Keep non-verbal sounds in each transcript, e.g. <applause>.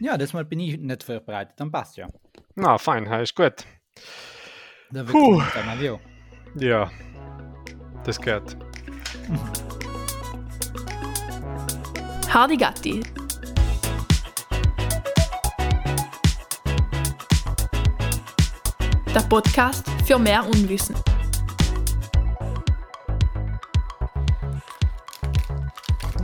Ja, das Mal bin ich nicht vorbereitet, dann passt ja. Na, fein, ist gut. Da Puh. Ja, das geht. Hardy Gatti. Der Podcast für mehr Unwissen.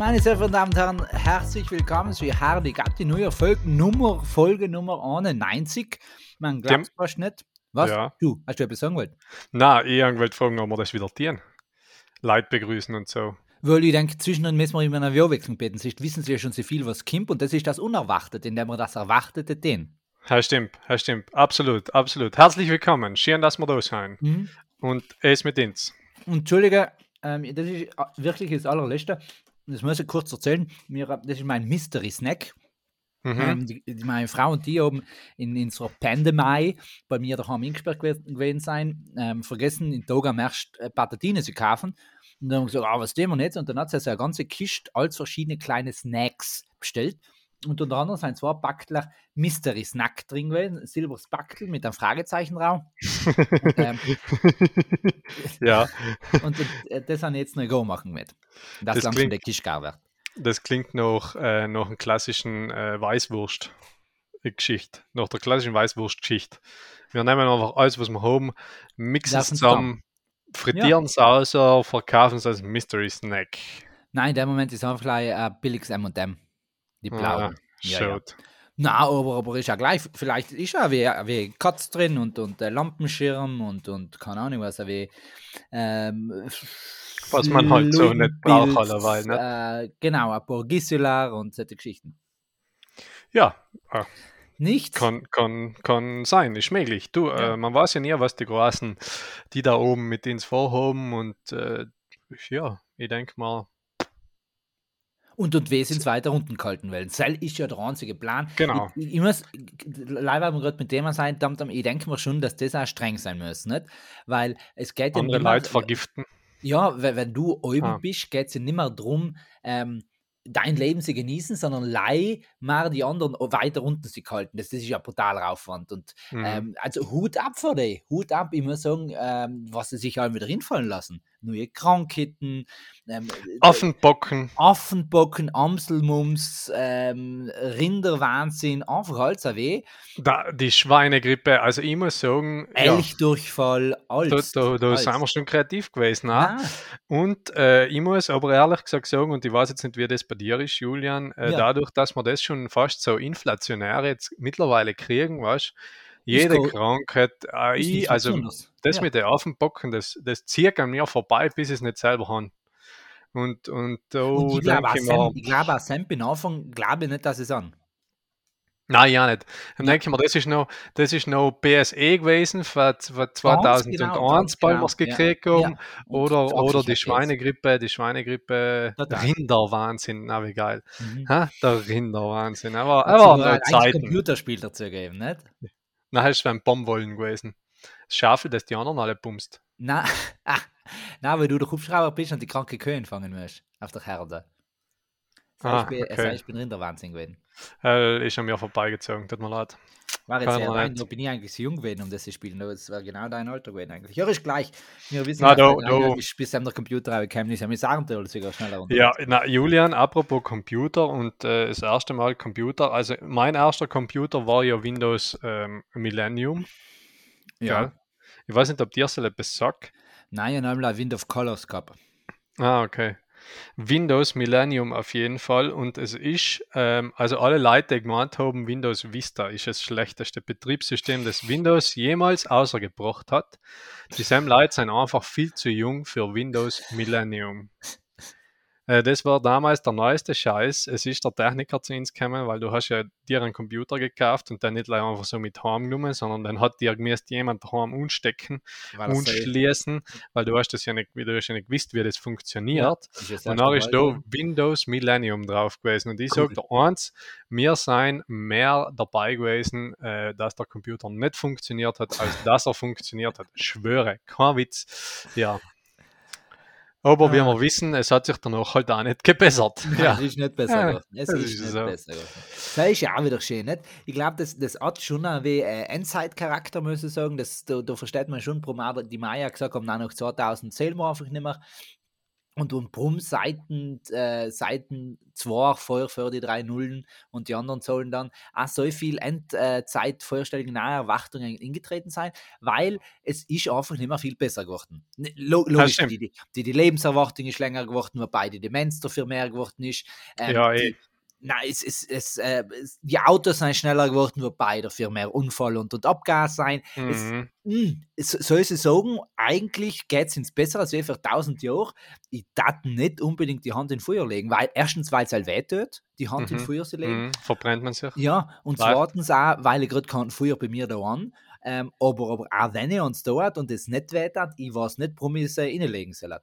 Meine sehr verehrten Damen und Herren, herzlich willkommen zu Hardy Gatti, neue Folge Nummer, Folge Nummer 91. Man glaubt es fast nicht. Was? Ja. Du, hast du etwas sagen wollen? Na, ich wollte fragen, ob wir das wieder tun. Leute begrüßen und so. Weil ich denke, zwischendrin müssen wir immer eine Avion beten. Sonst wissen sie ja schon so viel, was kommt. Und das ist das Unerwartete, indem wir das Erwartete den. Ja, stimmt, ja, stimmt. Absolut, absolut. Herzlich willkommen. Schön, dass wir da sind. Mhm. Und es mit uns. Und Entschuldige, ähm, das ist äh, wirklich das allerletzte. Das muss ich kurz erzählen. Äh, das ist mein Mystery Snack. Mhm. Ähm, die, meine Frau und die oben in, in unserer Pandemie bei mir daheim eingesperrt gew- gewesen sein, ähm, vergessen in Tag am erst äh, Patatine zu kaufen. Und dann haben wir gesagt, ah, was tun wir jetzt? Und dann hat sie also eine ganze Kiste als verschiedene kleine Snacks bestellt. Und unter anderem sind zwei Backler Mystery Snack drin gewesen, ein silberes Backel mit einem Fragezeichen drauf. Und, ähm, <laughs> ja, <laughs> und äh, das haben jetzt noch go machen mit. Das, Das langsam der Kisch gar wird. das klingt nach, äh, nach einer klassischen äh, Weißwurst-Geschichte. Nach der klassischen Weißwurst-Geschichte. Wir nehmen einfach alles, was wir haben, mixen es zusammen, frittieren es außer, verkaufen es als Mystery Snack. Nein, in dem Moment ist einfach gleich ein billiges M&M. Die blauen. Ah, Ja, ja. Na, aber, aber ist ja gleich, vielleicht ist ja wie, wie Katz drin und, und äh, Lampenschirm und, und keine Ahnung was, wie ähm, Was man halt so nicht braucht allerweil, ne? Äh, genau, ein paar Gisela und solche Geschichten. Ja, ah, Nicht? kann, kann, kann sein, ist möglich. Du, Ja. äh, man weiß ja nie, was die Großen, die da oben mit ins vorhaben und äh, ja, ich denke mal, Und, und wir sind weiter unten gehalten werden. Das ist ja der einzige Plan. Genau. Ich, ich muss, leider haben wir gerade mit dem sein, ich denke mir schon, dass das auch streng sein muss, nicht? Weil es geht ja andere nimmer- Leute vergiften. Ja, wenn, wenn du oben Ah. bist, geht es ja nicht mehr darum, ähm, dein Leben zu genießen, sondern leih mal die anderen weiter unten zu halten. Das, das ist ja brutaler Aufwand. Und Mhm. ähm, also Hut ab für die, Hut ab, ich muss sagen, ähm, was sie sich halt wieder hinfallen lassen. Neue Krankheiten, ähm, Affenbocken, Affenbocken, Amselmums, ähm, Rinderwahnsinn, einfach alles weh. da, die Schweinegrippe, also ich muss sagen, ja, Elchdurchfall, da, alles. da, da alles. sind wir schon kreativ gewesen. Ne? Ah, Und äh, ich muss aber ehrlich gesagt sagen, und ich weiß jetzt nicht, wie das bei dir ist, Julian, äh, Ja. dadurch, dass wir das schon fast so inflationär jetzt mittlerweile kriegen, weißt jede go- Krankheit, äh, ist ich, also das Ja. mit den Affenbocken, das, das zieht an mir vorbei, bis ich es nicht selber habe. Und, und da Und ich glaube, ich Sam, ich glaube, auch Sam bin Anfang, glaube ich nicht, dass es an. nein, ja nicht. Dann Ja. denke ich mir, das ist noch, das ist noch BSE gewesen für genau, 2001, weil ganz wir es genau, ja, gekriegt ja. haben. Und Oder, oder die jetzt. Schweinegrippe, die Schweinegrippe, Total. Rinderwahnsinn, na wie geil. Mhm. Ha? Der Rinderwahnsinn, aber, aber ein noch Zeiten. Computerspiel dazu gegeben, nicht? Na, hast du beim Baumwollen gewesen. Das Schafe, das die anderen alle bumst. Na, <laughs> ah, na, weil du der Hubschrauber bist und die kranke Köhen fangen musst auf der Herde. Das Ah, ich bin- okay. das ich bin Rinderwahnsinn gewesen. Äh, ist an mir vorbeigezogen, tut mir leid. War jetzt Kann sehr rein, nicht. da bin ich eigentlich so jung gewesen, um das zu spielen. Das war genau dein Alter gewesen eigentlich. Ja, ist gleich. Wir wissen, Na, da- da- bist, bis der Computer gekommen ist. Ja, wir sagen dir sogar schneller runter. Ja, na, Julian, apropos Computer und äh, das erste Mal Computer. Also, mein erster Computer war ja Windows ähm, Millennium. ja. gell? Ich weiß nicht, ob dir das etwas sagt. Nein, ich habe Wind of Colors gehabt. Ah, okay. Windows Millennium auf jeden Fall. Und es ist, ähm, also alle Leute, die gemeint haben, Windows Vista ist das schlechteste Betriebssystem, das Windows jemals außergebracht hat. Dieselben Leute sind einfach viel zu jung für Windows Millennium. Äh, das war damals der neueste Scheiß. Es ist der Techniker zu uns gekommen, weil du hast ja dir einen Computer gekauft und dann nicht einfach so mit heimgenommen, sondern dann hat dir gemäß jemand daheim unstecken War das und so- schließen, weil du hast das ja nicht, du hast ja nicht gewusst, wie das funktioniert. ist das Und dann ist da Windows Millennium drauf gewesen. Und ich Cool. sage eins, wir seien mehr dabei gewesen, äh, dass der Computer nicht funktioniert hat, als dass er funktioniert hat. Ich schwöre, kein Witz. Ja. Aber wie Ah. wir wissen, es hat sich danach halt auch nicht gebessert. <laughs> Nein, Ja. Es ist nicht besser Ja, geworden. Es das ist, ist nicht so. besser geworden. Das ist ja auch wieder schön, nicht? Ich glaube, das, das hat schon ein wie äh, Endzeit-Charakter, muss ich sagen. Das, da, da versteht man schon, die Maya gesagt haben, nein, nach 2000 zählen wir einfach nicht mehr. Und um Brumm Seiten, äh, Seiten 2 vor für die drei Nullen und die anderen sollen dann auch so viel Endzeitvorstellungen, nahe Erwartungen eingetreten sein, weil es ist einfach nicht mehr viel besser geworden. Ne, Lo logisch, die, die, die Lebenserwartung ist länger geworden, wobei die Demenz dafür mehr geworden ist. Ähm, Ja, die, eh. Nein, es, es, es, äh, es, die Autos sind schneller geworden, wobei dafür mehr Unfall und, und Abgas sein. Es, Mhm. mh, es, soll sie sagen, eigentlich geht es ins Bessere als wie vor 1000 Jahren. Ich darf nicht unbedingt die Hand in Feuer legen, weil erstens, weil es halt weh tut, die Hand in Mhm. Feuer zu legen. Mhm. Verbrennt man sich? Ja, und Leicht. zweitens auch, weil ich gerade kein Feuer bei mir da an. Ähm, aber, aber auch wenn ich uns da hat und es nicht weh hat, ich weiß nicht, warum ich es äh, reinlegen soll.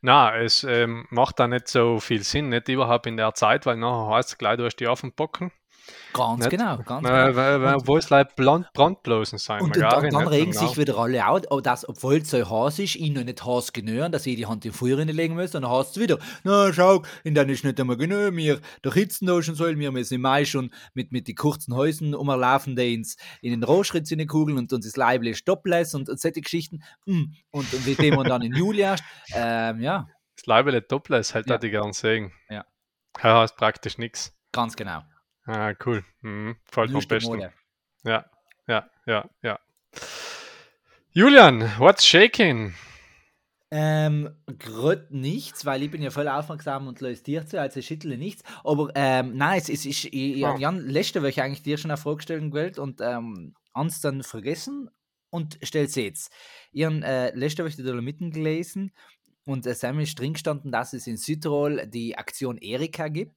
Na, es ähm, macht da nicht so viel Sinn, nicht überhaupt in der Zeit, weil nachher heißt es gleich, du hast die Affenbocken. Ganz Nicht? genau, ganz Weil, genau. weil, weil, Und- wo es like Brand, Brandblosen sein. Und, und dann, dann regen genau. sich wieder alle out, oh, dass, obwohl es so heiß ist, ich noch nicht heiß genügen, dass ich die Hand in Feuer legen muss, und dann heißt es wieder, na schau, in dann ist nicht einmal genug, wir der hitzen da schon soll, wir müssen im Mai schon mit, mit den kurzen Häusen umlaufen, die ins, in den Rohschritt in die Kugeln und uns das Leible stopplässt und, und solche Geschichten. Mm. Und, und mit dem man dann in Juli erst, ähm, ja, Das Leibele Topless halt Ja. hätte ich gern sehen. Ja. Ja, heißt praktisch nichts. ganz genau. Ah, cool. Mhm. Am Neueste besten. Mode. Ja, ja, ja, ja. Julian, what's shaking? Ähm, gerade nichts, weil ich bin ja voll aufmerksam und löse dir zu, also ich schüttle nichts. Aber ähm, nein, es, ist, ich, ich habe Jan letzte Woche eigentlich dir schon eine Frage stellen gewählt und ähm, ans dann vergessen und stellt sie jetzt. Ich habe äh, letzte Woche die Dolomiten gelesen und es äh, ist drin gestanden, dass es in Südtirol die Aktion Erika gibt.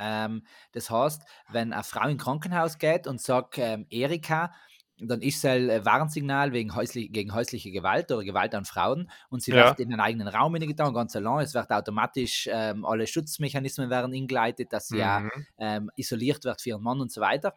Ähm, das heißt, wenn eine Frau in Krankenhaus geht und sagt ähm, Erika, dann ist es ein Warnsignal wegen häuslich, gegen häusliche Gewalt oder Gewalt an Frauen und sie Ja. wird in einen eigenen Raum hineingetan, ganz allein. Es wird automatisch, ähm, alle Schutzmechanismen werden eingeleitet, dass sie ja Mhm. ähm, isoliert wird für ihren Mann und so weiter.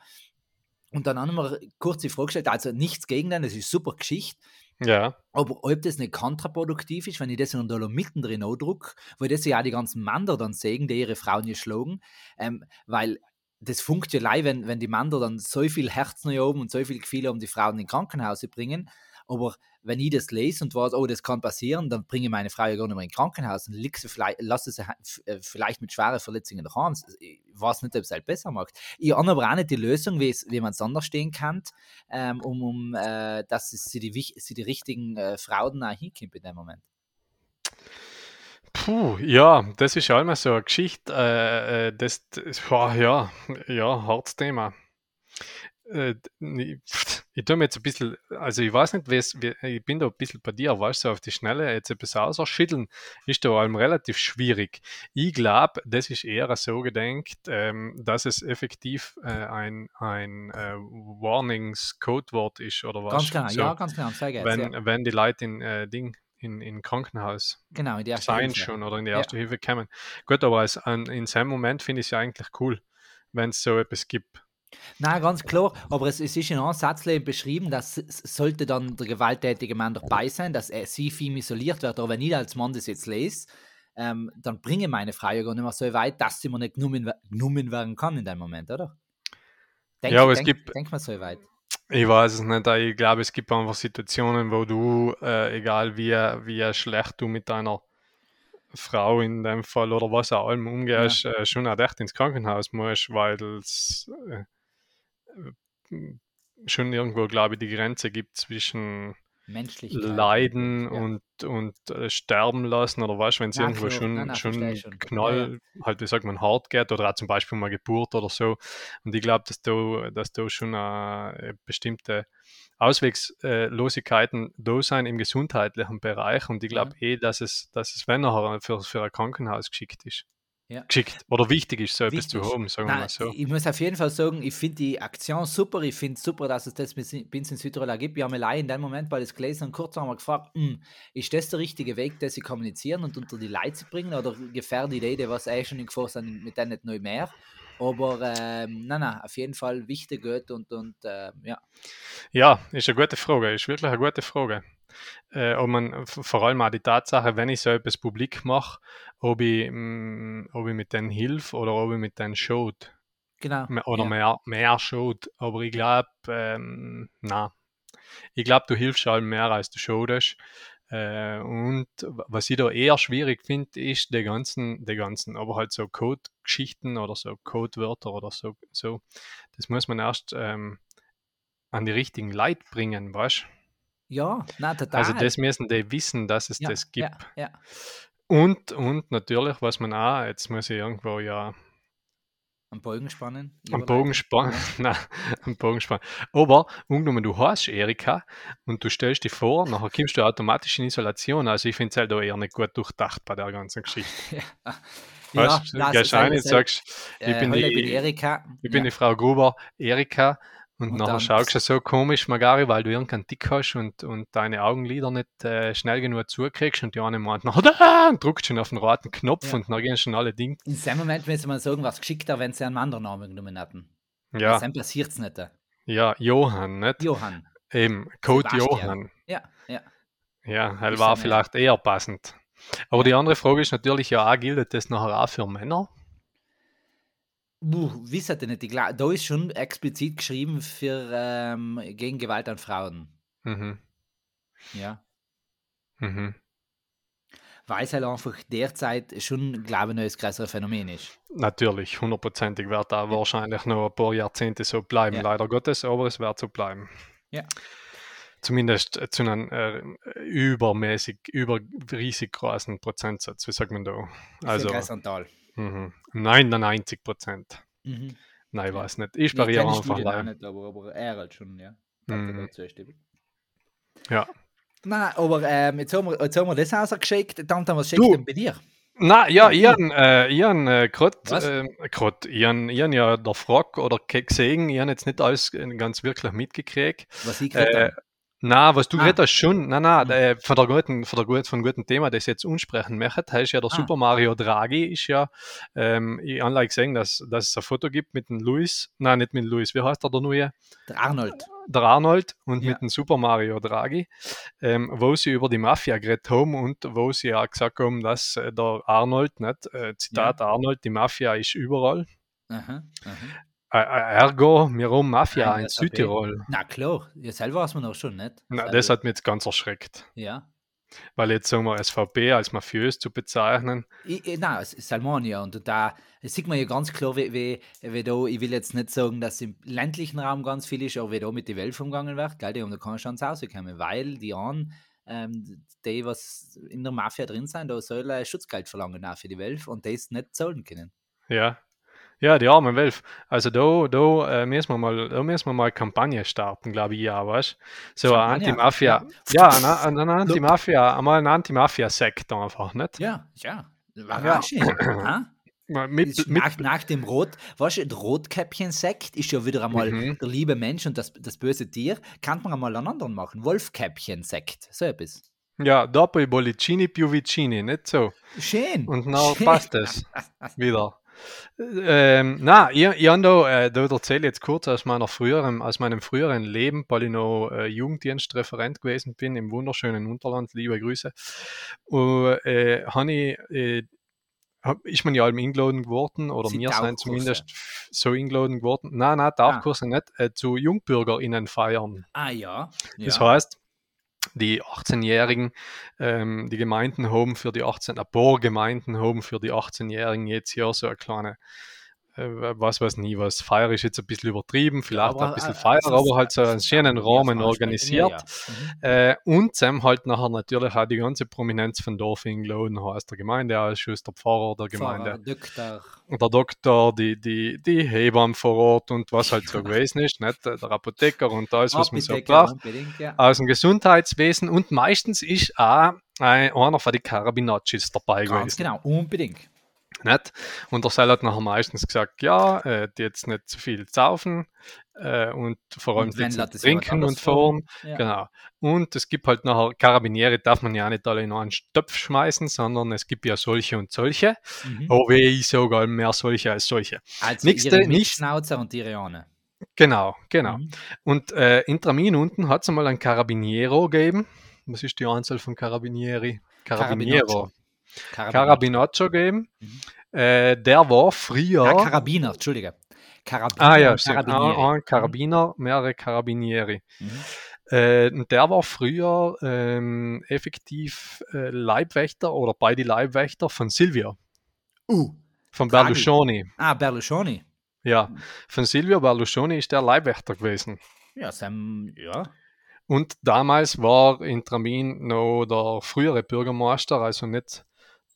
Und dann haben wir kurz die Frage gestellt, also nichts gegen den, das ist super Geschichte, Ja, aber ob das nicht kontraproduktiv ist, wenn ich das in den Dolomiten drin druck, weil das ja auch die ganzen Männer dann sehen, die ihre Frauen geschlagen, ähm, weil das funkt ja leid, wenn, wenn die Männer dann so viel Herz noch oben und so viel Gefühle um die Frauen in Krankenhaus bringen, aber wenn ich das lese und weiß, oh, das kann passieren, dann bringe ich meine Frau ja gar nicht mehr in Krankenhaus und sie vielleicht, lasse sie äh, vielleicht mit schweren Verletzungen daheim. Ich weiß nicht, ob es halt besser macht. Ich habe aber auch nicht die Lösung, wie, wie man es anders stehen kann, ähm, um, um äh, dass sie die, sie die richtigen äh, Frauen auch hinkommt in dem Moment. Puh, ja, das ist ja immer so eine Geschichte. Äh, äh, das, das boah, ja, ja, hartes Thema. Äh, ich, tue mir jetzt ein bisschen, also ich weiß nicht, ich bin da ein bisschen bei dir, weißt du, auf die Schnelle jetzt etwas ausschütteln, ist da allem relativ schwierig. Ich glaube, das ist eher so gedenkt, ähm, dass es effektiv äh, ein, ein äh, Warnings-Codewort ist oder was. Ganz genau, so, ja, ganz genau. Sehr geil. wenn, ja. wenn die Leute in äh, Ding in, in Krankenhaus Genau, in die erste sein Hilfe. schon oder in die Ja. erste Hilfe kommen. Gut, aber als, an, in seinem Moment finde ich es ja eigentlich cool, wenn es so etwas gibt. Nein, ganz klar, aber es, es ist in Satz beschrieben, dass sollte dann der gewalttätige Mann dabei sein, dass er sie viel isoliert wird. Aber wenn ich als Mann das jetzt lese, ähm, dann bringe meine Frau ja gar nicht mehr so weit, dass sie mir nicht genommen, genommen werden kann in dem Moment, oder? Denk, Ja, aber es denk, gibt- Denk mal so weit. Ich weiß es nicht, ich glaube, es gibt einfach Situationen, wo du, äh, egal wie, wie schlecht du mit deiner Frau in dem Fall oder was auch allem umgehst, äh, schon auch echt ins Krankenhaus musst, weil es äh, schon irgendwo, glaube ich, die Grenze gibt zwischen. Leiden ja. und, und äh, sterben lassen oder was, wenn es Ja, irgendwo klar. schon, Nein, schon, schon. knall, halt wie sagt man, hart geht oder auch zum Beispiel mal Geburt oder so. Und ich glaube, dass da, dass da schon äh, bestimmte Auswegslosigkeiten da sein im gesundheitlichen Bereich und ich glaube eh, dass es, dass es, wenn nachher für, für ein Krankenhaus geschickt ist. Ja. Geschickt oder wichtig ist, so etwas zu Wichtig. haben, sagen wir Nein, mal so. Ich muss auf jeden Fall sagen, ich finde die Aktion super. Ich finde es super, dass es das in bis in Südtirol gibt. Wir haben allein in dem Moment bei das gelesen und kurz haben wir gefragt, hm, ist das der richtige Weg, das sie kommunizieren und unter die Leute zu bringen oder gefährdet die Idee, was eh schon in Gefahr sind, mit denen nicht neu mehr? Aber ähm, nein, nein, auf jeden Fall wichtig und, und ähm, ja. Ja, ist eine gute Frage, ist wirklich eine gute Frage. Äh, ob man vor allem auch die Tatsache, wenn ich so etwas publik mache, ob ich, mm, ob ich mit denen hilf oder ob ich mit denen schaut. Genau. Oder ja. mehr, mehr schaut. Aber ich glaube, ähm, na, ich glaube, du hilfst allem mehr, als du schaust. Äh, und was ich da eher schwierig finde, ist die ganzen, die ganzen, aber halt so Code-Geschichten oder so Codewörter oder so, so. Das muss man erst ähm, an die richtigen Leute bringen, weißt Ja, nein, total. Also das müssen die wissen, dass es ja, das gibt. Ja, ja. Und, und natürlich, was man auch, jetzt muss ich irgendwo ja Am Bogen spannen. am Bogen spannen, <laughs> nein, am Bogen spannen. Aber angenommen, du heißt Erika und du stellst dich vor, nachher kommst du automatisch in Isolation. Also ich finde es halt auch eher nicht gut durchdacht bei der ganzen Geschichte. <laughs> Ja, Weißt gehst so- rein sagst, ich äh, bin die- bin Erika. ich bin ja. die Frau Gruber, Erika. Und, Und nachher schaust du so komisch, Magari, weil du irgendeinen Tick hast und, und deine Augenlider nicht äh, schnell genug zukriegst und die eine meint, <laughs> nachher da, und drückst schon auf den roten Knopf Ja. und dann gehen schon alle Dinge. In dem Moment müsste man sagen, was geschickter, wenn sie einen anderen Namen genommen hätten. Ja, Dann passiert es nicht. ja, Johann, nicht? Johann. Eben, Code Sebastian. Johann. Ja, ja. Ja, er war vielleicht eher passend. Aber die andere Frage ist natürlich ja auch, gilt das nachher auch für Männer? Buh, wisst ihr nicht, da ist schon explizit geschrieben für ähm, gegen Gewalt an Frauen. Mhm. Ja. Mhm. Weil es halt einfach derzeit schon, glaube ich, noch das größere Phänomen ist. Natürlich, hundertprozentig wird da wahrscheinlich noch ein paar Jahrzehnte so bleiben, Ja. leider Gottes, aber es wird so bleiben. Ja. Zumindest äh, zu einem äh, übermäßig, über riesig großen Prozentsatz, wie sagt man da? Also, Also ein Tal. mhm. 99 Prozent. Mhm. Nein, ich weiß nicht. Ich Nee, pariere keine einfach rein. nicht, aber, aber er halt schon, ja. Mhm. Ja. Nein, aber ähm, jetzt, haben wir, jetzt haben wir das rausgeschickt. Dann was schickt Du. denn bei dir? Na ja, han äh, ich han, äh, Was? äh, grad, han, ich han ja der Frog oder gesehen, ich han jetzt nicht alles äh, ganz wirklich mitgekriegt. Was ich Äh? Na, was du Ah. hast, schon. Na, na, Mhm. von der guten, von der guten, von guten Thema, das jetzt unsprechen möchte, heißt ja der Ah. Super Mario Draghi ist ja, ähm, ich habe like gesehen, dass, dass es ein Foto gibt mit dem Luis, nein, nicht mit dem Luis, wie heißt der der neue? Der Arnold. der Arnold und Ja. mit dem Super Mario Draghi, ähm, wo sie über die Mafia geredet haben und wo sie auch gesagt haben, dass äh, der Arnold, nicht, äh, Zitat Arnold, die Mafia ist überall. Aha, aha. Äh, äh, ergo, haben Mafia Nein, in das ich. Südtirol. Na klar, ja, selber weiß man auch schon, nicht? Na, Selber. das hat mich jetzt ganz erschreckt. Ja. Weil jetzt sagen wir SVP als mafiös zu bezeichnen. Ich, ich, nein, es ist Salmonia und da das sieht man ja ganz klar, wie, wie, wie da, ich will jetzt nicht sagen, dass im ländlichen Raum ganz viel ist, aber wie da mit den Wölfen umgegangen wird, gell, die haben da keine Chance rauskommen, weil die an, ähm, die, was in der Mafia drin sind, da soll ein Schutzgeld verlangen auch für die Wölfe und das nicht zahlen können. Ja. Ja, die armen Wölfe. Also da, da, äh, müssen wir mal, da müssen wir mal Kampagne starten, glaube ich, ja, weißt So eine? Anti-Mafia. Ja, eine, eine, eine Anti-Mafia, einmal ein Anti-Mafia-Sekt einfach, nicht? Ja, ja. Überraschend. Ja. <clears throat> Mit, nach, nach dem Rot, weißt du, der Rotkäppchen-Sekt ist ja wieder einmal Mhm. der liebe Mensch und das, das böse Tier. Kann man einmal einen anderen machen. Wolfkäppchen-Sekt, so etwas. ja, dopo i bollicini più vicini, nicht so. Schön. Und dann schön. passt es wieder. Ähm, na, ich, ich habe da, äh, da erzähle jetzt kurz aus, meiner früheren, aus meinem früheren Leben, weil ich noch äh, Jugenddienstreferent gewesen bin im wunderschönen Unterland, liebe Grüße. Und, äh, ich, äh, hab, ist man ja allem eingeladen geworden, oder Sie wir sind zumindest so eingeladen geworden. Nein, nein, Tauchkurse nicht, äh, zu JungbürgerInnen feiern. Ah ja. ja. Das heißt, die 18-Jährigen, ähm, die Gemeinden haben für die 18, ein paar Gemeinden haben für die 18-Jährigen jetzt hier so eine kleine, was weiß nie was, Feier ist jetzt ein bisschen übertrieben, vielleicht auch ein bisschen Feier, aber halt so einen schönen Rahmen organisiert. Mhm. Äh, und Sam halt nachher natürlich auch die ganze Prominenz von Dorf eingeladen, heißt der Gemeindeausschuss, der Pfarrer der Gemeinde, Doktor. der Doktor, die, die, die Hebamme vor Ort und was halt so <laughs> gewesen ist, nicht? der Apotheker und alles, was man so braucht ja. aus dem Gesundheitswesen und meistens ist auch ein, einer von den Carabinaccis dabei Ganz gewesen. genau, unbedingt. Nicht? Und der Seil hat nachher meistens gesagt, ja, äh, die jetzt nicht zu viel saufen äh, und vor allem Und jetzt trinken und fahren. Ja. Genau. Und es gibt halt nachher, Karabiniere darf man ja nicht alle in einen Stöpf schmeißen, sondern es gibt ja solche und solche. Mhm. Oh weh, ich sogar mehr solche als solche. Also nächste- ihre nicht- Schnauzer und ihre Ahne. Genau, genau. Mhm. Und äh, in Tramin unten hat es einmal ein Carabiniero gegeben, Was ist die Anzahl von Carabinieri? Carabiniero. Carabinaccio geben. Mhm. Äh, der war früher. Ja, Karabiner, Entschuldige. Karabiner ah ja, stimmt. Karabinieri. Ein, ein Karabiner, mehrere Carabinieri. Mhm. Äh, und der war früher ähm, effektiv äh, Leibwächter oder beide Leibwächter von Silvio, Uh, von Draghi. Berlusconi. ah, Berlusconi. Ja, von Silvio Berlusconi ist der Leibwächter gewesen. Ja, Sam, ja. Und damals war in Tramin noch der frühere Bürgermeister, also nicht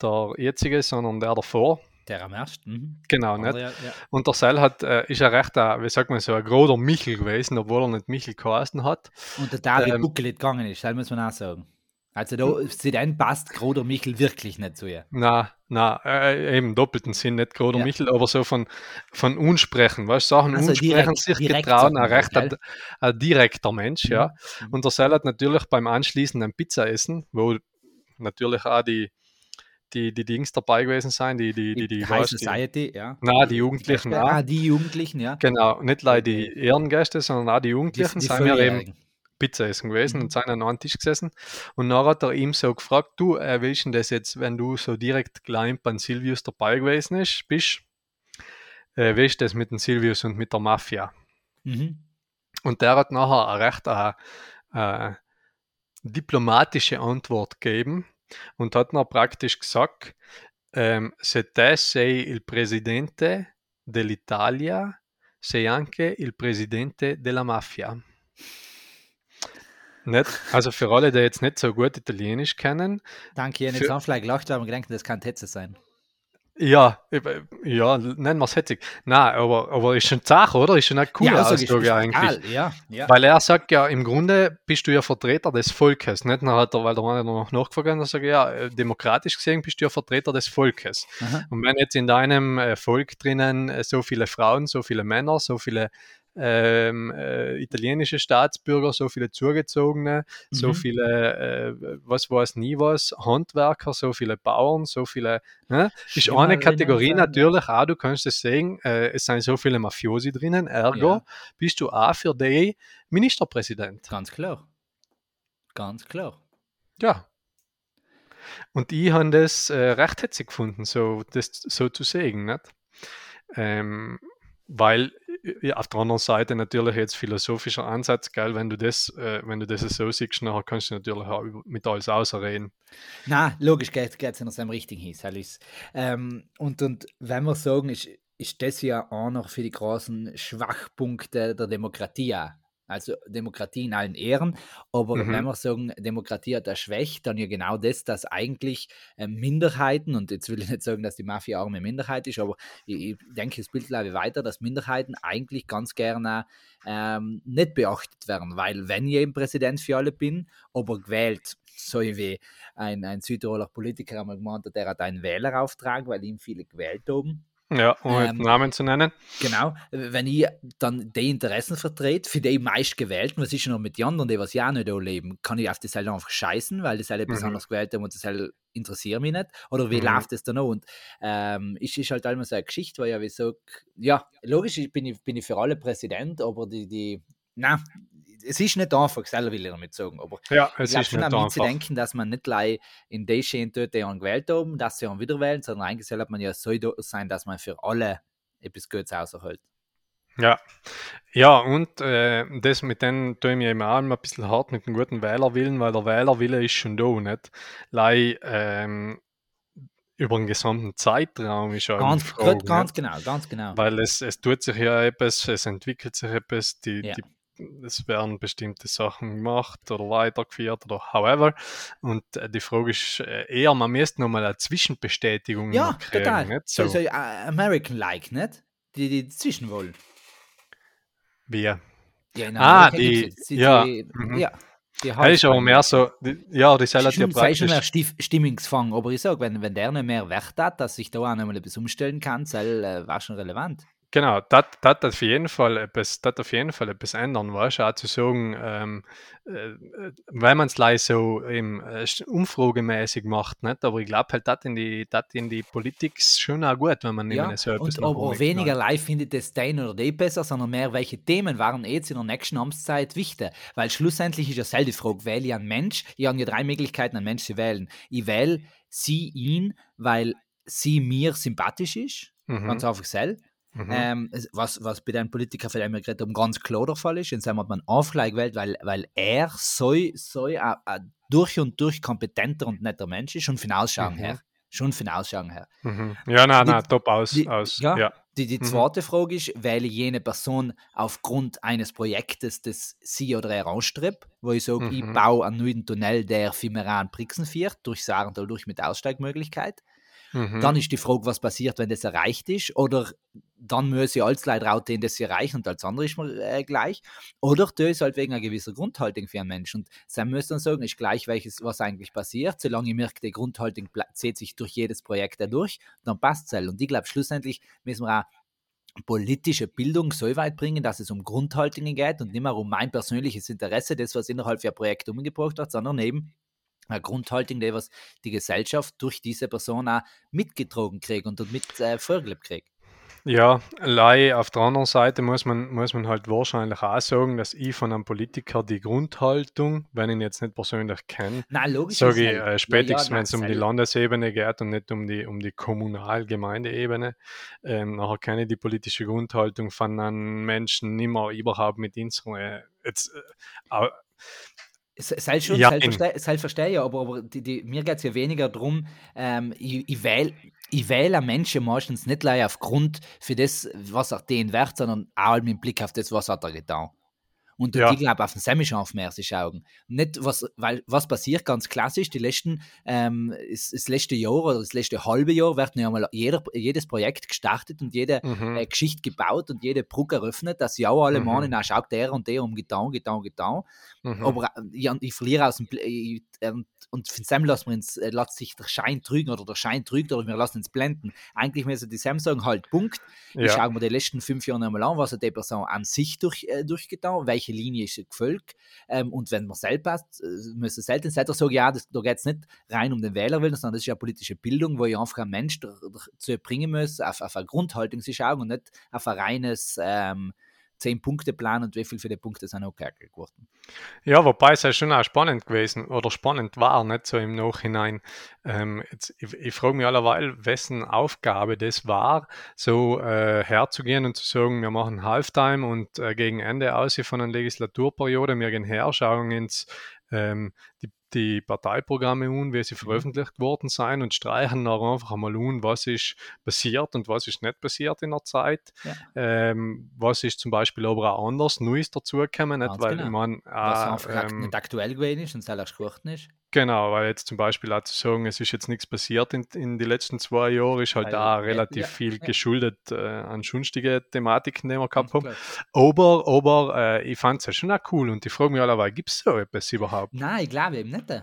der jetzige, sondern der davor. Der am ersten. Mhm. Genau, nicht? Andere, ja. Und der Seil hat, äh, ist ja recht, ein, wie sagt man so, ein großer Michel gewesen, obwohl er nicht Michel geheißen hat. Und der David Ähm, Buckel nicht gegangen ist, das muss man auch sagen. Also da sieht ein passt Groder Michel wirklich nicht zu ihr. Na, na, äh, im doppelten Sinn, nicht großer Ja. Michel, aber so von, von Unsprechen, weißt du, Sachen Also unsprechen, direkt- sich direkt getrauen, ein recht ein, direkter Mensch, ja. Mhm. Und der Seil hat natürlich beim anschließenden Pizza essen, wo natürlich auch die, die, die Dings dabei gewesen sein, die, die, die, die, High weißt du, die, Society, ja. na, die Jugendlichen auch. Ah, die Jugendlichen, ja. Genau, nicht leider die Ehrengäste, sondern auch die Die, Jugendlichen die sind wir eben. Pizza essen gewesen Mhm. und sind an einem Tisch gesessen. Und dann hat er ihm so gefragt, du, äh, willst du das jetzt, wenn du so direkt klein beim Silvius dabei gewesen ist, bist, äh, wie ist das mit dem Silvius und mit der Mafia? Mhm. Und der hat nachher eine recht äh, äh, diplomatische Antwort gegeben und hat noch praktisch gesagt, ähm, se te sei il presidente dell'Italia, sei anche il presidente della Mafia. Nicht? Also für alle, die jetzt nicht so gut Italienisch kennen, Danke, Für- jetzt anschlag gelacht, aber gedacht, das kann Tetze sein. Ja, ja, nennen wir es hetzig. Nein, aber, aber ist schon Sache, oder? Ist schon eine coole also Aussage eigentlich. Ja, ja. Weil er sagt ja, im Grunde bist du ja Vertreter des Volkes. Nicht? Dann hat er, weil der Mann noch nachgefragt, hat er sagt, ja, äh, demokratisch gesehen bist du ja Vertreter des Volkes. Aha. Und wenn jetzt in deinem äh, Volk drinnen äh, so viele Frauen, so viele Männer, so viele ähm, äh, italienische Staatsbürger, so viele Zugezogene, so Mhm. viele, äh, was weiß nie was, Handwerker, so viele Bauern, so viele, ne? ist eine Kategorie natürlich auch, du kannst es sehen, äh, es sind so viele Mafiosi drinnen, ergo Ja. bist du auch für die Ministerpräsident. Ganz klar. Ganz klar. Ja. Und ich habe das äh, recht hetzig gefunden, so, das so zu sehen. Nicht? Ähm, weil auf der anderen Seite natürlich jetzt philosophischer Ansatz, geil, wenn du das, äh, wenn du das so siehst, nachher kannst du natürlich auch mit alles ausreden. Na, logisch geht es in seinem richtigen Hieß. Ähm, und, und wenn wir sagen, ist, ist das ja auch noch für die großen Schwachpunkte der Demokratie. Also Demokratie in allen Ehren, aber Mhm. wenn wir sagen, Demokratie hat eine Schwäche, dann ja genau das, dass eigentlich äh, Minderheiten, und jetzt will ich nicht sagen, dass die Mafia eine Minderheit ist, aber ich, ich denke, es Bild bleibe weiter, dass Minderheiten eigentlich ganz gerne ähm, nicht beachtet werden, weil wenn ich eben Präsident für alle bin, aber gewählt, so wie ein, ein Südtiroler Politiker einmal gemeint hat, der hat einen Wählerauftrag, weil ihm viele gewählt haben. Ja, um Ähm, Namen zu nennen. Genau, wenn ich dann die Interessen vertrete, für die meist gewählten, was ist schon noch mit den anderen, die was ja nicht da leben, kann ich auf das halt einfach scheißen, weil das halt Mhm. anderes gewählt haben und das halt interessiert mich nicht. Oder wie Mhm. läuft das dann noch? Und ähm, ist, ist halt immer so eine Geschichte, weil ja wie so, ja, logisch ich bin ich, bin ich für alle Präsident, aber die, die, na, es ist nicht einfach, selber will ich damit sagen, aber Ja, ich es glaube ist schon nicht an zu denken, dass man nicht gleich in tut, die einen gewählt haben, dass sie ihn wieder wählen, sondern eigentlich soll man ja so sein, dass man für alle etwas Gutes auserhält. Ja, ja und äh, das mit denen tue ich mir eben auch immer ein bisschen hart mit dem guten Wählerwillen, weil der Wählerwille ist schon da, nicht? Lei, ähm, über den gesamten Zeitraum ist ja Ganz, Frage, ganz nicht? genau, ganz genau. Weil es, es tut sich ja etwas, es entwickelt sich etwas, die, Ja. die, es werden bestimmte Sachen gemacht oder weitergeführt oder however. Und äh, die Frage ist äh, eher, man müsste nochmal eine Zwischenbestätigung ja, kriegen, total. nicht? So, So, so äh, American-like, nicht? Die, die dazwischen wollen. wie. Ja, Ah, die- jetzt ja, Die, mhm. ja. Die Er ist aber mehr so, die, ja, die Seil hat ja Schon, sei schon praktisch. mehr Stimmungsfang, aber ich sage, wenn, wenn der nicht mehr Wert hat, dass sich da auch noch mal etwas umstellen kann, sei, äh, war schon relevant. Genau, das hat auf jeden Fall etwas, das auf jeden Fall etwas ändern, weißt auch zu sagen, ähm, äh, weil man es leider so eben, äh, umfragemäßig macht, nicht? aber ich glaube halt, das in die, das in die Politik schon auch gut, wenn man ja, so etwas und aber weniger live findet das dein oder die besser, sondern mehr, welche Themen waren jetzt in der nächsten Amtszeit wichtig, weil schlussendlich ist ja selbe Frage, wähle ich einen Mensch, ich habe ja drei Möglichkeiten, einen Mensch zu wählen. Ich wähle sie, ihn, weil sie mir sympathisch ist, mhm. ganz einfach selbst Mhm. Ähm, was, was bei den Politikern für wir geredet haben, ganz klar der Fall ist. Und sagen hat man Aufgleich gewählt, weil, weil er so, so ein, ein durch und durch kompetenter und netter Mensch ist, schon von Ausschauen mhm. her. Schon von Ausschauen her. Mhm. Ja, nein, nein, top aus. Die, aus ja, ja. Die, die mhm. zweite Frage ist, wähle jene Person aufgrund eines Projektes, das sie oder er anstrebt, wo ich sage, ich mhm. baue einen neuen Tunnel, der für Meran Brixen führt, durch Sarental durch mit Aussteigmöglichkeit. Mhm. Dann ist die Frage, was passiert, wenn das erreicht ist. Oder dann ich als Leute rauten, das erreichen und als andere ist man äh, gleich. Oder du ist halt wegen einer gewissen Grundhaltung für einen Menschen. Und dann muss dann sagen, ist gleich, welches, was eigentlich passiert. Solange ich merke, die Grundhaltung zieht sich durch jedes Projekt durch, dann passt es. Und ich glaube, schlussendlich müssen wir auch politische Bildung so weit bringen, dass es um Grundhaltungen geht und nicht mehr um mein persönliches Interesse, das, was innerhalb der Projekte umgebracht hat, sondern eben Grundhaltung, die was die Gesellschaft durch diese Person auch mitgetragen kriegt und mit äh, vorgelebt kriegt. Ja, Lei, auf der anderen Seite muss man, muss man halt wahrscheinlich auch sagen, dass ich von einem Politiker die Grundhaltung, wenn ich ihn jetzt nicht persönlich kenne, sage ich äh, spätestens, ja, ja, wenn es um die Landesebene geht und nicht um die, um die Kommunal-Gemeindeebene, ähm, nachher kenne ich die politische Grundhaltung von einem Menschen nicht mehr überhaupt mit unseren, äh, jetzt, äh, Sei schon, ja, sei verstehe ja, aber, aber die, die, mir geht es ja weniger darum, ähm, ich, ich wähle ich wähle Menschen meistens nicht gleich aufgrund für das, was er den wert, sondern auch mit Blick auf das, was hat er getan. Und ja. ich glaube, auf den Semischarf mehr zu schauen. Nicht, was, weil, was passiert ganz klassisch, die letzten, ähm, das, das, letzte Jahr oder das letzte halbe Jahr wird ja mal jeder, jedes Projekt gestartet und jede mhm. äh, Geschichte gebaut und jede Brücke eröffnet, dass ja alle mhm. meinen, na, schaut der und der um getan, getan, getan. Mhm. Aber äh, ich, ich verliere aus dem, ich, ähm, und von Sam lassen wir uns, äh, lässt sich der Schein trügen oder der Schein trügt oder wir lassen uns blenden. Eigentlich müssen die Sam sagen, halt Punkt. Ja. Ich schaue mir die letzten fünf Jahre einmal an, was hat die Person an sich durch, äh, durchgetan, welche Linie ist gefolgt. Ähm, und wenn man selbst passt, äh, müssen selten selber sagen, ja, das, da geht es nicht rein um den Wählerwillen, sondern das ist ja politische Bildung, wo ich einfach einen Mensch dazu bringen muss, auf, auf eine Grundhaltung zu schauen und nicht auf ein reines ähm, zehn Punkte Plan und wie viel für die Punkte sind auch geärgert geworden. Ja, wobei es ja schon auch spannend gewesen oder spannend war, nicht so im Nachhinein. Ähm, jetzt, ich, ich frage mich allerweil, wessen Aufgabe das war, so äh, herzugehen und zu sagen, wir machen Halftime und äh, gegen Ende aus von einer Legislaturperiode, wir gehen her, schauen ins ähm, die die Parteiprogramme an, wie sie mhm. veröffentlicht worden sind und streichen dann einfach einmal an, was ist passiert und was ist nicht passiert in der Zeit. Ja. Ähm, was ist zum Beispiel aber auch anders Neues dazugekommen, nicht? weil genau. man was äh, einfach ähm, nicht aktuell gewesen ist und selbst geworden ist. Genau, weil jetzt zum Beispiel auch zu sagen, es ist jetzt nichts passiert in, in den letzten zwei Jahren, ist halt da relativ ja, viel ja. geschuldet äh, an sonstige Thematiken, die wir gehabt haben. Aber, aber äh, ich fand es ja schon auch cool und ich frage mich alle, gibt es so etwas überhaupt? Nein, ich glaube eben nicht.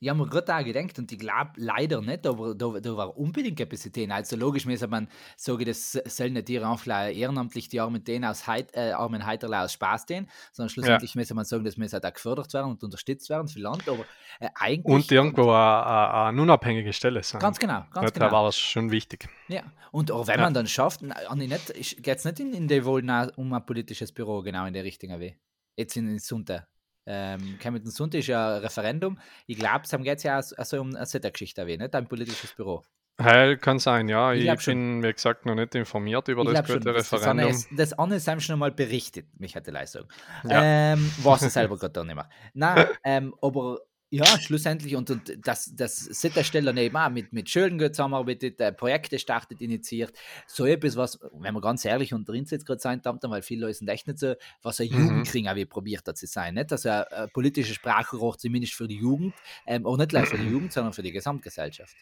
Ich habe mir gerade auch gedacht und ich glaube leider nicht, aber da, da war unbedingt Kapazität. Also logisch müsste man sagen, das sollen nicht die ehrenamtlich die Armen denen aus Heit, äh, Armen Heiterle aus Spaß denen, sondern schlussendlich ja. müsste man sagen, das muss halt auch gefördert werden und unterstützt werden für Land, aber äh, eigentlich... Und irgendwo eine, unabhängige Stelle sein. Ganz genau, ganz genau. Da war es schon wichtig. Ja, und auch wenn ja. man dann schafft, geht es nicht in, in die Wohl um ein politisches Büro genau in der Richtung Weg. Jetzt in, in Sunter ähm, Hamilton Sunday ist ja ein Referendum. Ich glaube, es geht ja also um eine Geschichte nicht ein politisches Büro. Heil kann sein, ja. Ich, ich bin, wie gesagt, noch nicht informiert über ich das gute Referendum. Das, das andere haben schon einmal berichtet, mich hätte Leistung. Ja. Ähm, was er selber <laughs> gerade nicht mehr. Nein, ähm, aber ja, schlussendlich, und, und das, das Sittersteller eben auch mit, mit Schulden zusammenarbeitet, äh, Projekte startet, initiiert. So etwas, was, wenn man ganz ehrlich unter uns jetzt gerade sein darf, weil viele Leute sind echt nicht so, was ein mhm. Auch probiert hat zu sein. Nicht? Also ein, ein politischer Sprachrohr zumindest für die Jugend, ähm, auch nicht gleich für die <clears throat> Jugend, sondern für die Gesamtgesellschaft.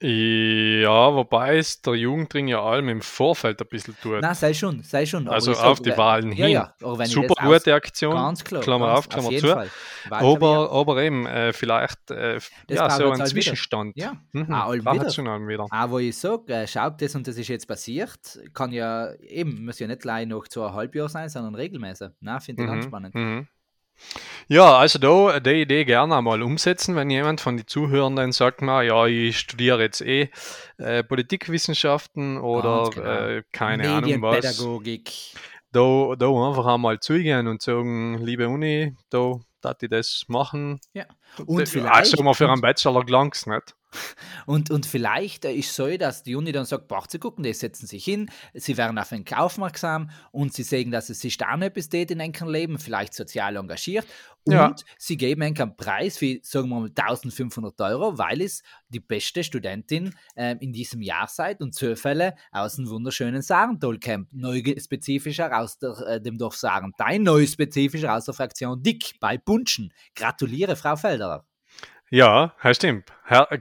Ja, wobei es der Jugendring ja allem im Vorfeld ein bisschen tut. Nein, sei schon, sei schon. also auf die Wahlen Ja, hin. ja, ich Super gute Aktion. Ganz klar. Klammer ganz, auf, Klammer jeden zu. Fall. Aber, aber eben, äh, vielleicht äh, ja, so ein halt wieder. Zwischenstand. Ja, Mhm, braucht wieder. auch wieder. auch wo ich sage, äh, schaut das und das ist jetzt passiert, kann ja eben, muss ja nicht gleich noch zweieinhalb Jahre sein, sondern regelmäßig. Na, finde ich ganz Mhm, spannend. mhm. Ja, also da die Idee gerne einmal umsetzen, wenn jemand von den Zuhörenden sagt mal, ja, ich studiere jetzt eh äh, Politikwissenschaften oder genau. äh, keine Ahnung was. Da, da einfach einmal zugehen und sagen, liebe Uni, da darf ich das machen. Ja. Und vielleicht- Also mal für einen Bachelor gelang's nicht. Und, und vielleicht ist so, dass die Uni dann sagt, braucht sie gucken, die setzen sich hin, sie werden auf einen aufmerksam und sie sehen, dass es sich da noch etwas tut in ihrem Leben, vielleicht sozial engagiert und Ja. sie geben einen Preis wie, sagen wir mal, 1500 Euro, weil es die beste Studentin äh, in diesem Jahr seid und Zufälle aus dem wunderschönen Sarentol-Camp, neu spezifischer aus der, äh, dem Dorf Sarenthein, neu spezifischer aus der Fraktion Dick bei Bunschen. Gratuliere, Frau Felderer. Ja, das stimmt.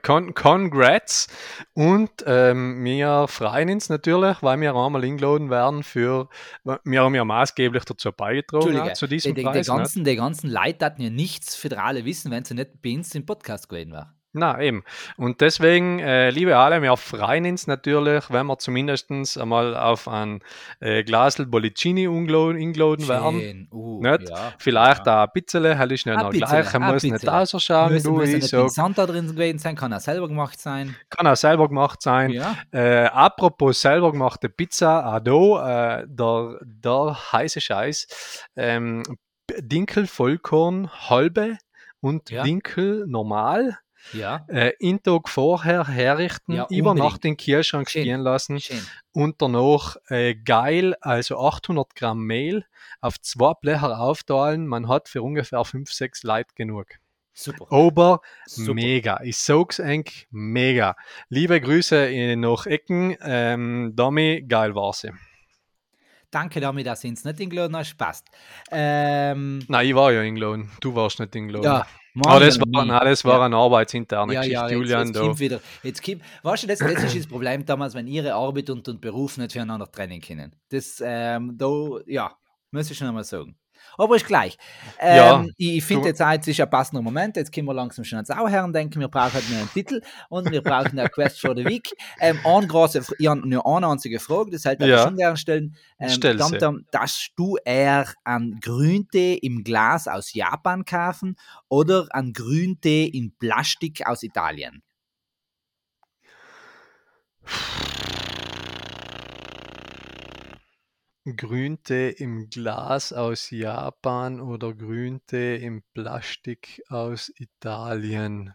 Con congrats. Und ähm, wir freuen uns natürlich, weil wir einmal eingeladen werden für, wir haben ja maßgeblich dazu beigetragen zu die, diesem die, die, Preis. nicht? ganzen, die ganzen Leute hatten ja nichts für alle wissen, wenn sie nicht bei uns im Podcast gewesen wären. Na eben. Und deswegen, äh, liebe alle, wir freuen uns natürlich, wenn wir zumindest einmal auf ein äh, Glasel Bollicini eingeladen werden. Uh, Nicht? ja, Vielleicht ja. auch ein bisschen, hell ist nicht noch gleich, ein muss nicht ausschauen, Müssen, du, müssen Sand da drin gewesen sein, kann auch selber gemacht sein. kann auch selber gemacht sein. Ja. Äh, apropos selber gemachte Pizza, da, äh, der, der heiße Scheiß. Ähm, Dinkel Vollkorn halbe und Ja. Dinkel normal. Ja, Äh, in Tag vorher herrichten, Ja, über. Nacht in den Kühlschrank Schön. stehen lassen schön. und danach äh, geil, also 800 Gramm Mehl auf zwei Blecher aufteilen. Man hat für ungefähr 5, 6 Leute genug. Super. Aber Super. mega. Ich sag's eng, mega. Liebe Grüße in nach Ecken. Ähm, Dami, geil war sie. Danke damit, dass du uns nicht eingeladen hast. Passt. Ähm, Nein, ich war ja eingeladen. Du warst nicht eingeladen. ja, das Mann, war, nie. nein, das war Ja. eine arbeitsinterne Ja, Geschichte, ja, jetzt, Julian. jetzt kommt wieder. Jetzt kommt, weißt du, das, das ist das Problem damals, wenn ihre Arbeit und, und Beruf nicht füreinander trennen können. Das, ähm, da, ja, muss ich schon einmal sagen. Aber ist gleich. Ähm, Ja, ich finde jetzt, jetzt ist ein passender Moment. Jetzt können wir langsam schon ans Auher und denken, wir brauchen nur einen Titel und wir brauchen eine Quest for the Week. Ähm, eine große, ich habe nur eine einzige Frage, das ich Ja. schon gerne stellen. Ähm, Stell sie. dann, dass du eher einen Grüntee im Glas aus Japan kaufen oder einen Grüntee in Plastik aus Italien? Grüntee im Glas aus Japan oder Grüntee im Plastik aus Italien.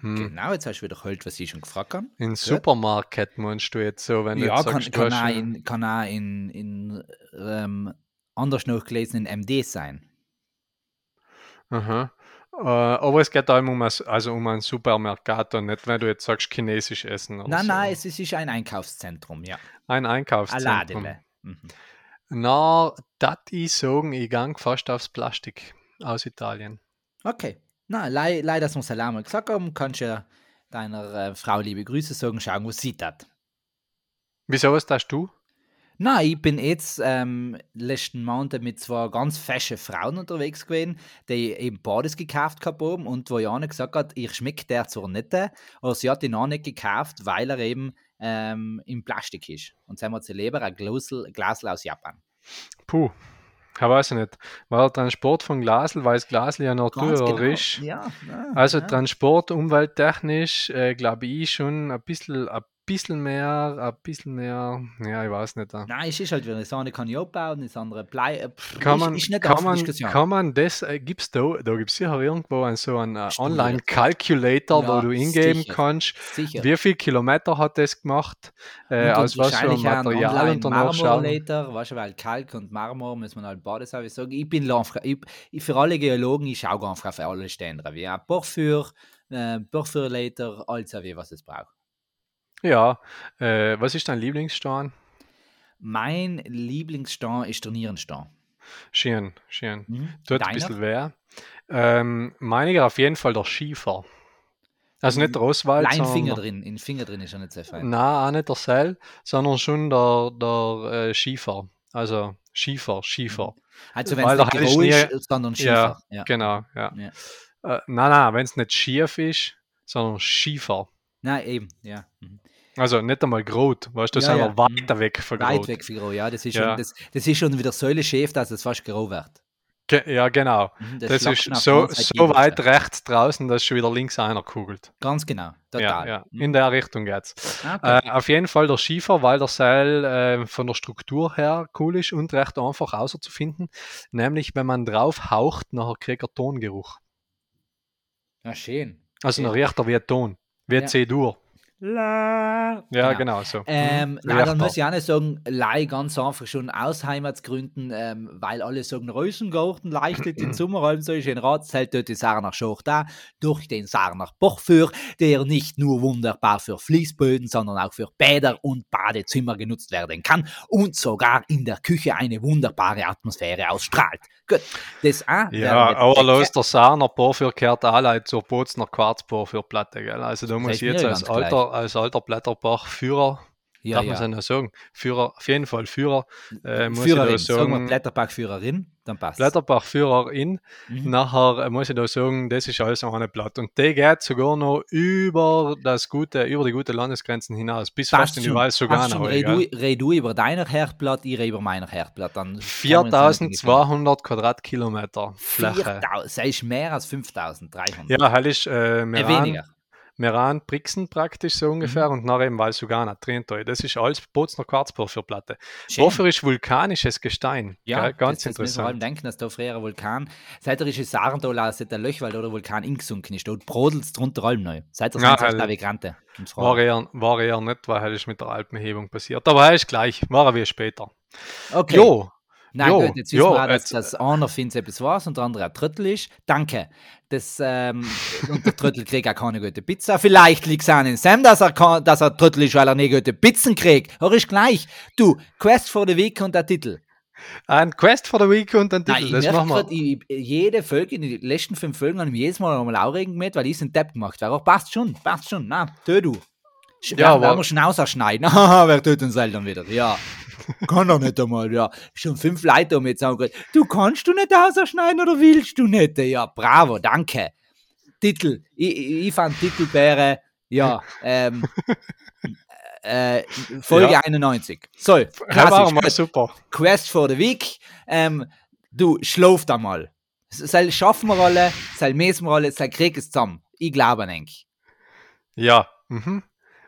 Hm. Genau, jetzt hast du wiederholt, was ich schon gefragt habe. In Supermarket meinst du jetzt so, wenn du Ja, jetzt kann, sagst, du kann, hast auch ein- in, kann auch in, in ähm, anders noch gelesenen MD sein. Aha. Äh, aber es geht allem um, ein, also um einen Supermercato, nicht wenn du jetzt sagst chinesisch essen Nein, so. nein, es ist ein Einkaufszentrum, ja. Ein Ein Einkaufszentrum. Ladele. Mhm. Na, das ich sagen, ich gang fast aufs Plastik aus Italien. Okay. Na, lei- leider, dass wir Salam gesagt haben, kannst du ja deiner äh, Frau liebe Grüße sagen, schauen, was sie hat. Wieso was hast du? Na, ich bin jetzt ähm, letzten Monat mit zwei ganz fesche Frauen unterwegs gewesen, die eben beides gekauft gehabt haben und wo Jana gesagt hat, ich schmeckt der zwar nicht, aber sie hat ihn auch nicht gekauft, weil er eben ähm, in Plastik ist. Und sagen wir sie lieber ein Glasl, Glasl aus Japan. Puh, ich weiß ich nicht. War der Transport von Glasl, weil das Glasl ja noch teurer genau. ist. Ja, ja, Also ja. Transport, umwelttechnisch, äh, glaube ich schon ein bisschen, ein bisschen mehr, ein bisschen mehr, ja, ich weiß nicht. Nein, es ist halt wieder, das eine kann ich abbauen, das andere blei. äh, pff, Kann ist, man, ist nicht kann, man, kann man das, äh, gibt's da, da gibt es sicher irgendwo einen, so einen äh. Online-Calculator, Ja, wo du eingeben sicher. kannst, Sicher. wie viel Kilometer hat das gemacht, äh, aus was für Material und danach schauen. Weißt du, weil Kalk und Marmor muss man halt beides haben. Ich ich bin einfach, ich, ich, für alle Geologen, ich schaue einfach auf alle Stände, wie ein Porphyr, äh, Porphyrlater, alles wie was es braucht. Ja, äh, was ist dein Lieblingsstein? Mein Lieblingsstein ist der Nierenstein. Schön, schön. Mhm. Tut ein Deiner? bisschen weh. Ähm, meiniger auf jeden Fall der Schiefer. Also nicht der Oswald, Klein Finger drin. In Finger drin ist er nicht sehr fein. Nein, auch nicht der Seil, sondern schon der, der äh, Schiefer. Also Schiefer, Schiefer. Also wenn Weil es nicht grau ist nie- ist, sondern Ja, Schiefer. Ja. Genau, ja. Ja. Äh, nein, nein, wenn es nicht schief ist, sondern Schiefer. Nein, eben, ja. Mhm. Also nicht einmal grot, weißt du, Ja, sondern ja. weiter weg von Weit grot. weg von grau, ja. Das ist, Ja. Schon, das, das ist schon wieder so schief, dass es fast grau wird. Ge ja, genau. Mhm, Das, schlagt ist so, weit so weit rechts draußen, dass schon wieder links einer kugelt. Ganz genau, Ja, total. ja. Mhm. In der Richtung geht's. Ah, okay. Äh, auf jeden Fall der Schiefer, weil der Seil äh, von der Struktur her cool ist und recht einfach auszufinden. Nämlich, wenn man drauf haucht, nachher kriegt er Tongeruch. Ja, schön. Also Ja. dann riecht er wie ein Ton, wie Ja. C-Dur. La. Ja, genau, so. Ähm, Mhm. nein, dann muss ich auch nicht sagen, Lei ganz einfach schon aus Heimatsgründen, ähm, weil alle sagen, Reusengarten leichtet den <clears throat> Sommerhalm, so ist ein Ratszelt dort die Sarner Schacht da, durch den Sarner Bachführ, der nicht nur wunderbar für Fließböden, sondern auch für Bäder und Badezimmer genutzt werden kann und sogar in der Küche eine wunderbare Atmosphäre ausstrahlt. Gut, das auch. Ja, wäre aber jetzt- los, der Sahner Porphyr kehrt alle zur Bozner Quarzporphyrplatte, gell? Also da muss ich jetzt als ganz als alter Blätterbach-Führer, ja, darf man es ja ja. noch sagen, Führer, auf jeden Fall Führer, äh, muss Führerin, ich da sagen wir sagen, Blätterbachführerin, dann passt Blätterbach-Führerin, Mhm. nachher äh, muss ich da sagen, das ist alles eine Blatt. Und der geht sogar noch über das gute, über die gute Landesgrenzen hinaus, bis fast in die Wals sogar Passt noch. Red red du über deiner Herdblatt, ich rede über meiner Herdblatt. Dann können wir uns nicht ungefähr- 4200 Quadratkilometer Fläche. 4000, das ist mehr als 5300. Ja, halt ist äh, Äh, Meran, weniger. Meran Brixen praktisch so ungefähr und nachher eben Valsugana Trentoi. Das ist alles Bozner Quarzporphyrplatte. Wofür ist vulkanisches Gestein? Ja, gell? ganz das, das wir vor allem interessant. denken, dass da früher Vulkan, seit er ist Sarental aus der Löchwald oder Vulkan ingesunken ist, dort brodelt es drunter allem neu. Seit er Ja, halt. Und War eher, war eher nicht, weil halt ist mit der Alpenhebung passiert. Aber er ist gleich, war er wie später. Okay. Jo, Nein, Jo, gut, jetzt wissen jo, wir auch, dass jetzt- das einer findet etwas was und der andere ein Tröttel ist. Danke. Das, ähm, <laughs> und der Tröttel kriegt auch keine gute Pizza. Vielleicht liegt es an den Sam, dass er, kann, dass er Tröttel ist, weil er nicht gute Pizzen kriegt. Hör ist gleich. Du, Quest for the Week und der Titel. ein Quest for the Week und ein Nein, Titel. ich das machen wir. ich, jede Folge, in den letzten fünf Folgen haben wir jedes Mal einmal aufregend mit, weil ich einen Depp gemacht habe. Aber passt schon, passt schon. Na, tö du. Ja, aber- werden wir Schnauzer schneiden. Haha, <laughs> wer tut uns dann wieder? Ja. Kann er nicht einmal, ja. Schon fünf Leute haben jetzt auch gesagt, du kannst du nicht ausschneiden oder willst du nicht? Ja, bravo, danke. Titel. Ich, ich, fand Titel wäre, ja, <laughs> ähm, äh, Folge Ja. 91. So, klassisch. mal super. Quest for the Week. Ähm, du, schlaft einmal. Sei schaffen wir alle, sei messen wir alle, sei krieg es zusammen. Ich glaube an euch. Ja, mhm.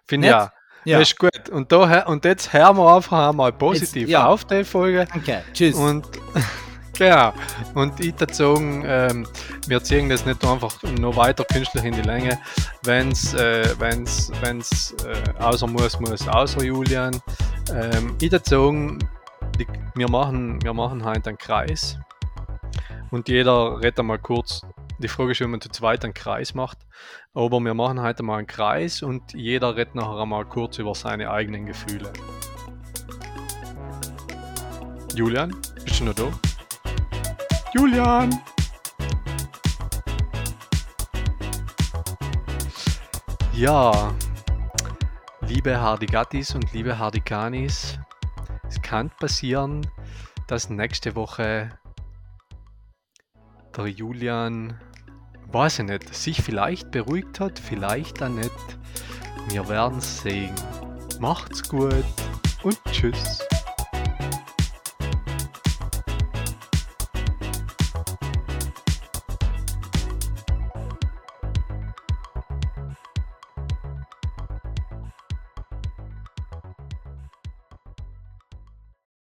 finde ja. Ja, Das ist gut. Und, da, und jetzt hören wir einfach einmal positiv Jetzt, ja. auf die Folge. danke. Tschüss. Und <laughs> genau. Und ich sagen, ähm, wir ziehen das nicht einfach noch weiter künstlich in die Länge. Wenn es äh, wenn's, wenn's, äh, außer muss, muss, außer Julian. Ähm, ich die, wir, machen, wir machen heute einen Kreis. Und jeder redet einmal kurz. Die Frage ist, wenn man zu zweit einen Kreis macht. Aber wir machen heute mal einen Kreis und jeder redet nachher einmal kurz über seine eigenen Gefühle. Julian, bist du noch da? Julian! Ja, liebe Hardigattis und liebe Hardikanis, es kann passieren, dass nächste Woche der Julian, weiß ich nicht, sich vielleicht beruhigt hat, vielleicht auch nicht. Wir werden sehen. Macht's gut und tschüss.